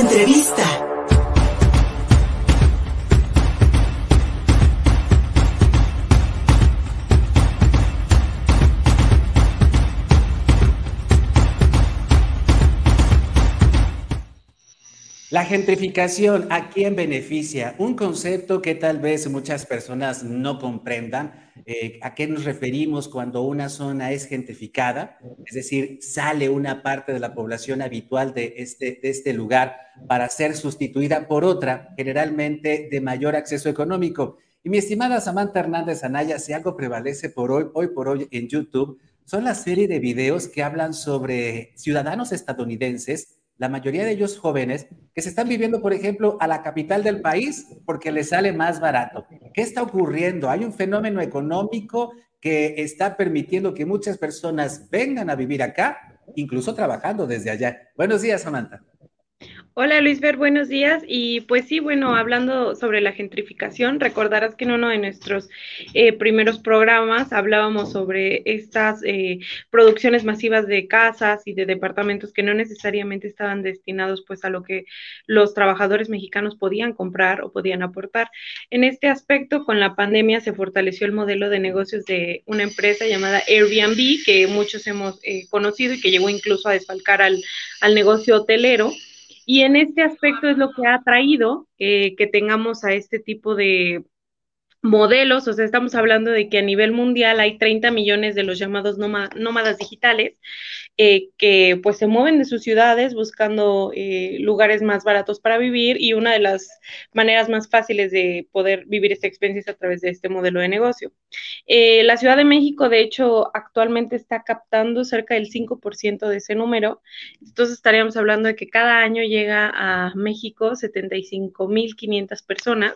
Entrevista. La gentrificación, ¿a quién beneficia? Un concepto que tal vez muchas personas no comprendan. Eh, ¿A qué nos referimos cuando una zona es gentrificada? Es decir, sale una parte de la población habitual de este, de este lugar para ser sustituida por otra, generalmente de mayor acceso económico. Y mi estimada Samantha Hernández Anaya, si algo prevalece por hoy, hoy por hoy en YouTube, son la serie de videos que hablan sobre ciudadanos estadounidenses la mayoría de ellos jóvenes, se están viviendo, por ejemplo, a la capital del país porque les sale más barato. ¿Qué está ocurriendo? Hay un fenómeno económico que está permitiendo que muchas personas vengan a vivir acá, incluso trabajando desde allá. Buenos días, Samantha. Hola Luis Ver, buenos días. Y pues sí, bueno, hablando sobre la gentrificación, recordarás que en uno de nuestros eh, primeros programas hablábamos sobre estas eh, producciones masivas de casas y de departamentos que no necesariamente estaban destinados pues a lo que los trabajadores mexicanos podían comprar o podían aportar. En este aspecto, con la pandemia se fortaleció el modelo de negocios de una empresa llamada Airbnb, que muchos hemos eh, conocido y que llegó incluso a desfalcar al, al negocio hotelero. Y en este aspecto es lo que ha traído eh, que tengamos a este tipo de modelos, o sea, estamos hablando de que a nivel mundial hay 30 millones de los llamados nómadas digitales eh, que pues se mueven de sus ciudades buscando eh, lugares más baratos para vivir y una de las maneras más fáciles de poder vivir esta experiencia es a través de este modelo de negocio. Eh, la Ciudad de México, de hecho, actualmente está captando cerca del 5% de ese número, entonces estaríamos hablando de que cada año llega a México 75.500 personas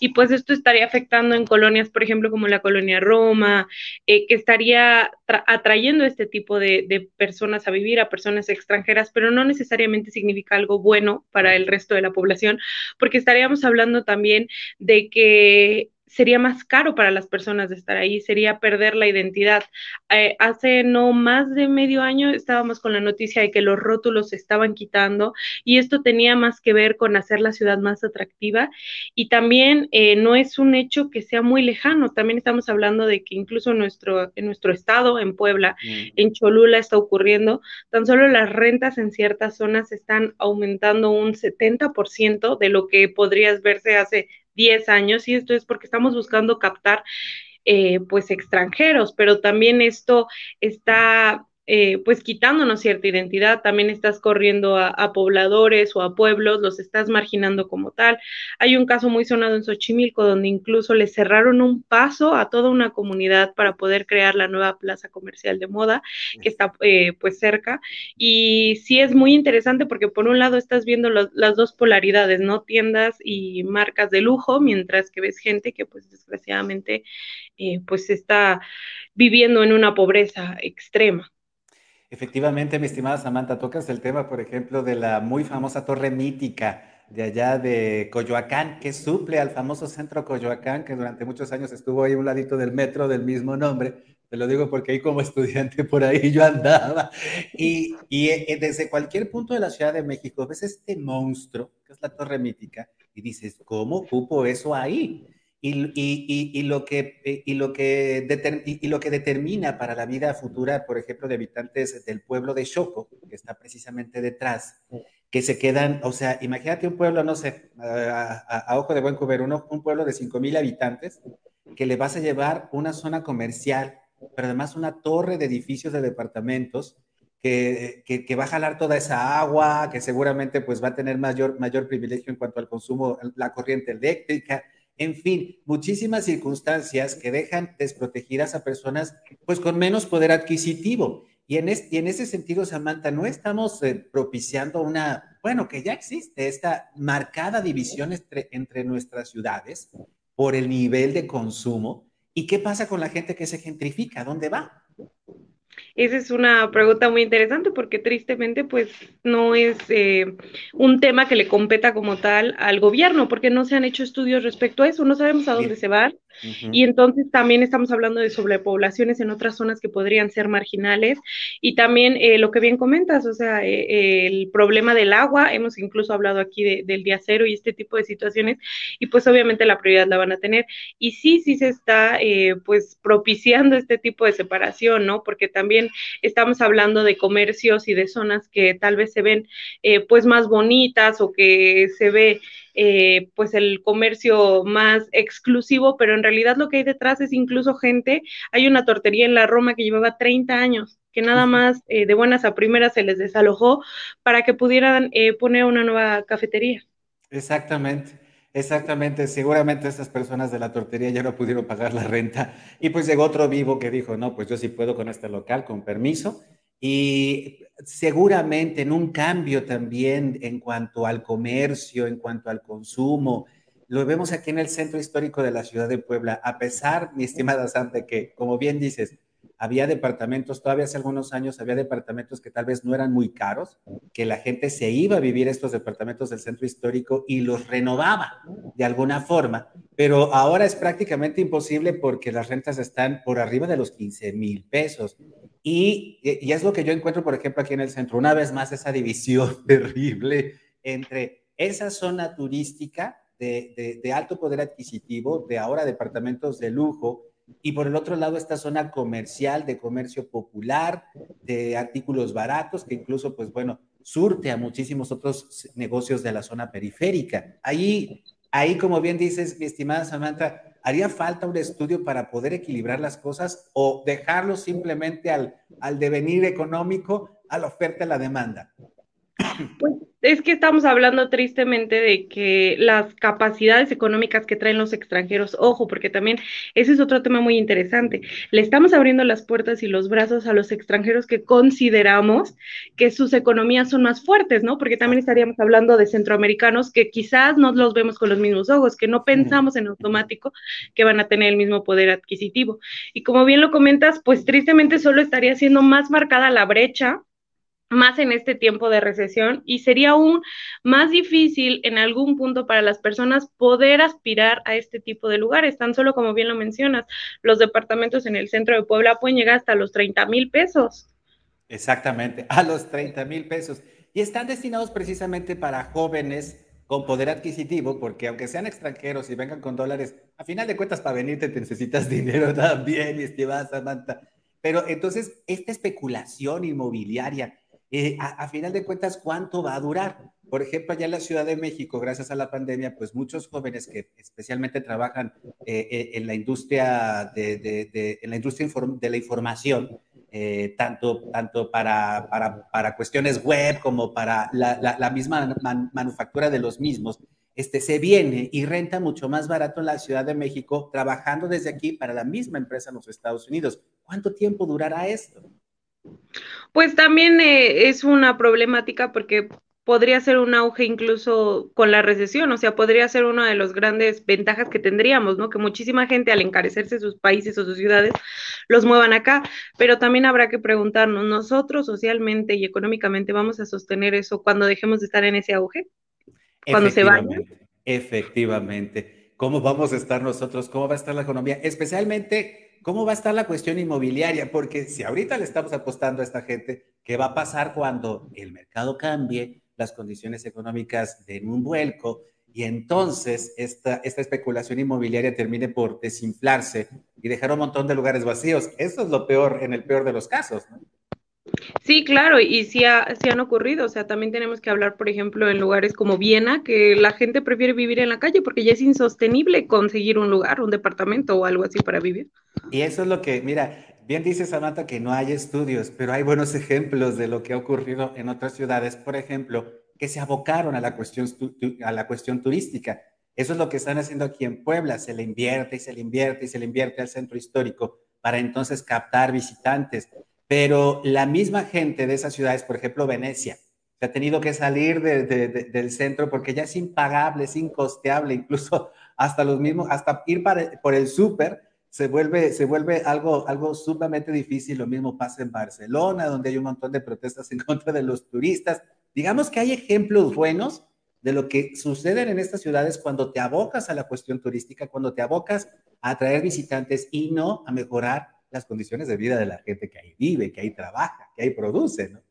y pues esto estaría afectando en colonias, por ejemplo, como la colonia Roma, que estaría atrayendo este tipo de personas a vivir, a personas extranjeras, pero no necesariamente significa algo bueno para el resto de la población, porque estaríamos hablando también de que sería más caro para las personas de estar ahí, sería perder la identidad. Eh, hace no más de medio año estábamos con la noticia de que los rótulos se estaban quitando y esto tenía más que ver con hacer la ciudad más atractiva y también eh, no es un hecho que sea muy lejano, también estamos hablando de que incluso nuestro, en nuestro estado, en Puebla, mm. en Cholula está ocurriendo, tan solo las rentas en ciertas zonas están aumentando un 70% de lo que podrías verse hace 10 años y esto es porque estamos buscando captar eh, pues extranjeros, pero también esto está eh, pues quitándonos cierta identidad, también estás corriendo a, pobladores o a pueblos, los estás marginando como tal. Hay un caso muy sonado en Xochimilco donde incluso le cerraron un paso a toda una comunidad para poder crear la nueva plaza comercial de moda que está eh, pues cerca. Y sí es muy interesante porque por un lado estás viendo las dos polaridades, ¿no? Tiendas y marcas de lujo, mientras que ves gente que pues desgraciadamente eh, pues está viviendo en una pobreza extrema. Efectivamente, mi estimada Samantha, tocas el tema, por ejemplo, de la muy famosa torre mítica de allá de Coyoacán, que suple al famoso centro Coyoacán, que durante muchos años estuvo ahí a un ladito del metro del mismo nombre. Te lo digo porque ahí como estudiante por ahí yo andaba. Y, y eh, desde cualquier punto de la Ciudad de México ves este monstruo, que es la torre mítica, y dices, ¿cómo ocupo eso ahí? Y, lo que, eh, y, lo que y lo que determina para la vida futura, por ejemplo, de habitantes del pueblo de Choco, que está precisamente detrás, que se quedan, o sea, imagínate un pueblo, no sé, a, ojo de buen cubero, un pueblo de 5 mil habitantes, que le vas a llevar una zona comercial, pero además una torre de edificios de departamentos, que, que, va a jalar toda esa agua, que seguramente pues va a tener mayor, mayor privilegio en cuanto al consumo, la corriente eléctrica, en fin, muchísimas circunstancias que dejan desprotegidas a personas pues con menos poder adquisitivo. Y en, en ese sentido, Samantha, no estamos eh, propiciando una, bueno, que ya existe esta marcada división entre nuestras ciudades por el nivel de consumo. ¿Y qué pasa con la gente que se gentrifica? ¿Dónde va? Esa es una pregunta muy interesante porque tristemente pues no es eh, un tema que le competa como tal al gobierno porque no se han hecho estudios respecto a eso, no sabemos a dónde se Y entonces también estamos hablando de sobrepoblaciones en otras zonas que podrían ser marginales. Y también eh, lo que bien comentas, o sea, eh, el problema del agua, hemos incluso hablado aquí del día cero y este tipo de situaciones, y pues obviamente la prioridad la van a tener. Y sí, sí se está eh, pues propiciando este tipo de separación, ¿no? Porque también estamos hablando de comercios y de zonas que tal vez se ven pues más bonitas o que se ve eh, pues el comercio más exclusivo, pero en realidad lo que hay detrás es incluso gente, hay una tortería en la Roma que llevaba 30 años, que nada más eh, de buenas a primeras se les desalojó para que pudieran eh, poner una nueva cafetería. Exactamente. Exactamente, seguramente estas personas de la tortería ya no pudieron pagar la renta y pues llegó otro vivo que dijo, no, pues yo sí puedo con este local, con permiso, y seguramente en un cambio también en cuanto al comercio, en cuanto al consumo. Lo vemos aquí en el centro histórico de la ciudad de Puebla, a pesar, mi estimada Santa, que como bien dices, había departamentos, todavía hace algunos años había departamentos que tal vez no eran muy caros, que la gente se iba a vivir estos departamentos del centro histórico y los renovaba de alguna forma, pero ahora es prácticamente imposible porque las rentas están por arriba de los 15 mil pesos. Y, y es lo que yo encuentro, por ejemplo, aquí en el centro, una vez más esa división terrible entre esa zona turística de, de, de alto poder adquisitivo, de ahora departamentos de lujo, y por el otro lado esta zona comercial, de comercio popular, de artículos baratos, que incluso, pues bueno, surte a muchísimos otros negocios de la zona periférica. Ahí, ahí como bien dices, mi estimada Samantha, ¿haría falta un estudio para poder equilibrar las cosas o dejarlo simplemente al, al devenir económico, a la oferta y la demanda? Pues es que estamos hablando tristemente de que las capacidades económicas que traen los extranjeros, ojo, porque también ese es otro tema muy interesante. Le estamos abriendo las puertas y los brazos a los extranjeros que consideramos que sus economías son más fuertes, ¿no? Porque también estaríamos hablando de centroamericanos que quizás no los vemos con los mismos ojos, que no pensamos en automático que van a tener el mismo poder adquisitivo. Y como bien lo comentas, pues tristemente solo estaría siendo más marcada la brecha más en este tiempo de recesión y sería aún más difícil en algún punto para las personas poder aspirar a este tipo de lugares. Tan solo como bien lo mencionas, los departamentos en el centro de Puebla pueden llegar hasta los 30 mil pesos. Exactamente, a los 30 mil pesos. Y están destinados precisamente para jóvenes con poder adquisitivo, porque aunque sean extranjeros y vengan con dólares, a final de cuentas para venirte te necesitas dinero también, estimada Samantha. Pero entonces, esta especulación inmobiliaria, eh, a, final de cuentas, ¿cuánto va a durar? Por ejemplo, allá en la Ciudad de México, gracias a la pandemia, pues muchos jóvenes que especialmente trabajan eh, eh, en la industria de, en la industria de la información, tanto, tanto para, para, para, cuestiones web como para la, la, misma manufactura de los mismos, este, se viene y renta mucho más barato en la Ciudad de México trabajando desde aquí para la misma empresa en los Estados Unidos. ¿Cuánto tiempo durará esto? Pues también eh, es una problemática porque podría ser un auge incluso con la recesión, o sea, podría ser una de las grandes ventajas que tendríamos, ¿no? Que muchísima gente al encarecerse sus países o sus ciudades los muevan acá, pero también habrá que preguntarnos, ¿nosotros socialmente y económicamente vamos a sostener eso cuando dejemos de estar en ese auge? Cuando se vaya. Efectivamente. ¿Cómo vamos a estar nosotros? ¿Cómo va a estar la economía? Especialmente ¿cómo va a estar la cuestión inmobiliaria? Porque si ahorita le estamos apostando a esta gente, ¿qué va a pasar cuando el mercado cambie, las condiciones económicas den un vuelco y entonces esta, esta especulación inmobiliaria termine por desinflarse y dejar un montón de lugares vacíos? Eso es lo peor, en el peor de los casos, ¿no? Sí, claro, y sí, han ocurrido, o sea, también tenemos que hablar, por ejemplo, en lugares como Viena, que la gente prefiere vivir en la calle porque ya es insostenible conseguir un lugar, un departamento o algo así para vivir. Y eso es lo que, mira, bien dice Samantha que no hay estudios, pero hay buenos ejemplos de lo que ha ocurrido en otras ciudades, por ejemplo, que se abocaron a la cuestión, a la cuestión turística. Eso es lo que están haciendo aquí en Puebla, se le invierte y se le invierte y se le invierte al centro histórico para entonces captar visitantes pero la misma gente de esas ciudades, por ejemplo, Venecia, se ha tenido que salir del centro porque ya es impagable, es incosteable, incluso hasta los mismos, hasta ir por el súper se vuelve, se vuelve algo, algo sumamente difícil. Lo mismo pasa en Barcelona, donde hay un montón de protestas en contra de los turistas. Digamos que hay ejemplos buenos de lo que sucede en estas ciudades cuando te abocas a la cuestión turística, cuando te abocas a atraer visitantes y no a mejorar las condiciones de vida de la gente que ahí vive, que ahí trabaja, que ahí produce, ¿no?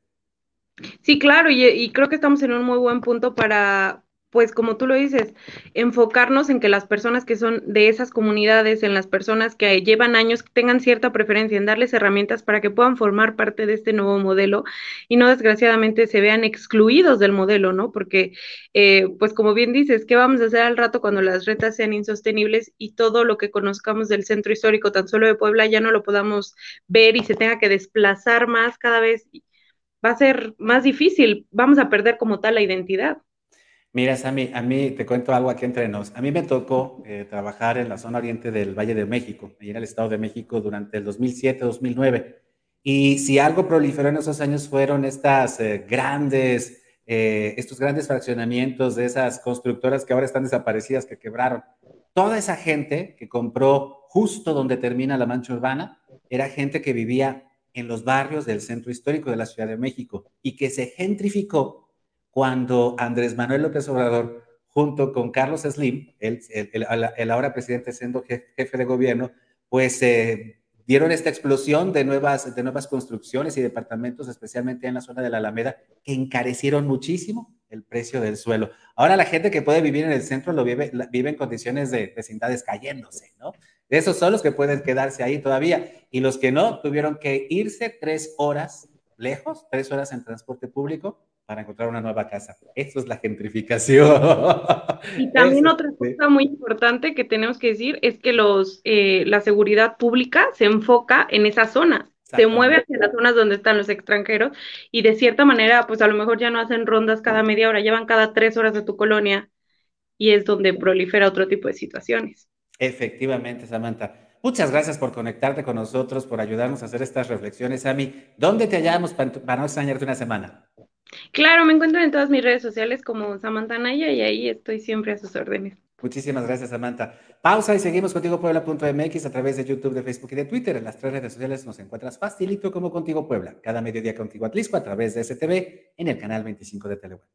Sí, claro, y, creo que estamos en un muy buen punto para, pues como tú lo dices, enfocarnos en que las personas que son de esas comunidades, en las personas que llevan años, tengan cierta preferencia, en darles herramientas para que puedan formar parte de este nuevo modelo y no desgraciadamente se vean excluidos del modelo, ¿no? Porque, eh, pues como bien dices, ¿qué vamos a hacer al rato cuando las rentas sean insostenibles y todo lo que conozcamos del centro histórico tan solo de Puebla ya no lo podamos ver y se tenga que desplazar más cada vez? Va a ser más difícil, vamos a perder como tal la identidad. Mira, Sammy, a mí te cuento algo aquí entre nos. A mí me tocó eh, trabajar en la zona oriente del Valle de México, ahí en el Estado de México, durante el 2007-2009. Y si algo proliferó en esos años fueron estas eh, grandes, eh, estos grandes fraccionamientos de esas constructoras que ahora están desaparecidas, que quebraron. Toda esa gente que compró justo donde termina la mancha urbana era gente que vivía en los barrios del centro histórico de la Ciudad de México y que se gentrificó cuando Andrés Manuel López Obrador, junto con Carlos Slim, el, ahora presidente siendo jefe de gobierno, pues eh, dieron esta explosión de nuevas, de nuevas construcciones y departamentos, especialmente en la zona de la Alameda, que encarecieron muchísimo el precio del suelo. Ahora la gente que puede vivir en el centro lo vive, vive en condiciones de vecindades cayéndose, ¿no? Esos son los que pueden quedarse ahí todavía. Y los que no, tuvieron que irse tres horas lejos, tres horas en transporte público, para encontrar una nueva casa. Eso es la gentrificación. Y también otra cosa muy importante que tenemos que decir es que los, eh, la seguridad pública se enfoca en esas zonas, se mueve hacia las zonas donde están los extranjeros y de cierta manera, pues a lo mejor ya no hacen rondas cada media hora, llevan cada tres horas de tu colonia y es donde prolifera otro tipo de situaciones. Efectivamente, Samantha. Muchas gracias por conectarte con nosotros, por ayudarnos a hacer estas reflexiones. Ami, ¿dónde te hallamos para, no extrañarte una semana? Claro, me encuentro en todas mis redes sociales como Samantha Naya y ahí estoy siempre a sus órdenes. Muchísimas gracias, Samantha. Pausa y seguimos contigo Puebla.mx a través de YouTube, de Facebook y de Twitter. En las tres redes sociales nos encuentras facilito como Contigo Puebla. Cada mediodía Contigo Atlisco a través de STV en el canal 25 de Telegram.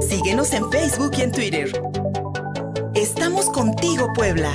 Síguenos en Facebook y en Twitter. Estamos contigo, Puebla.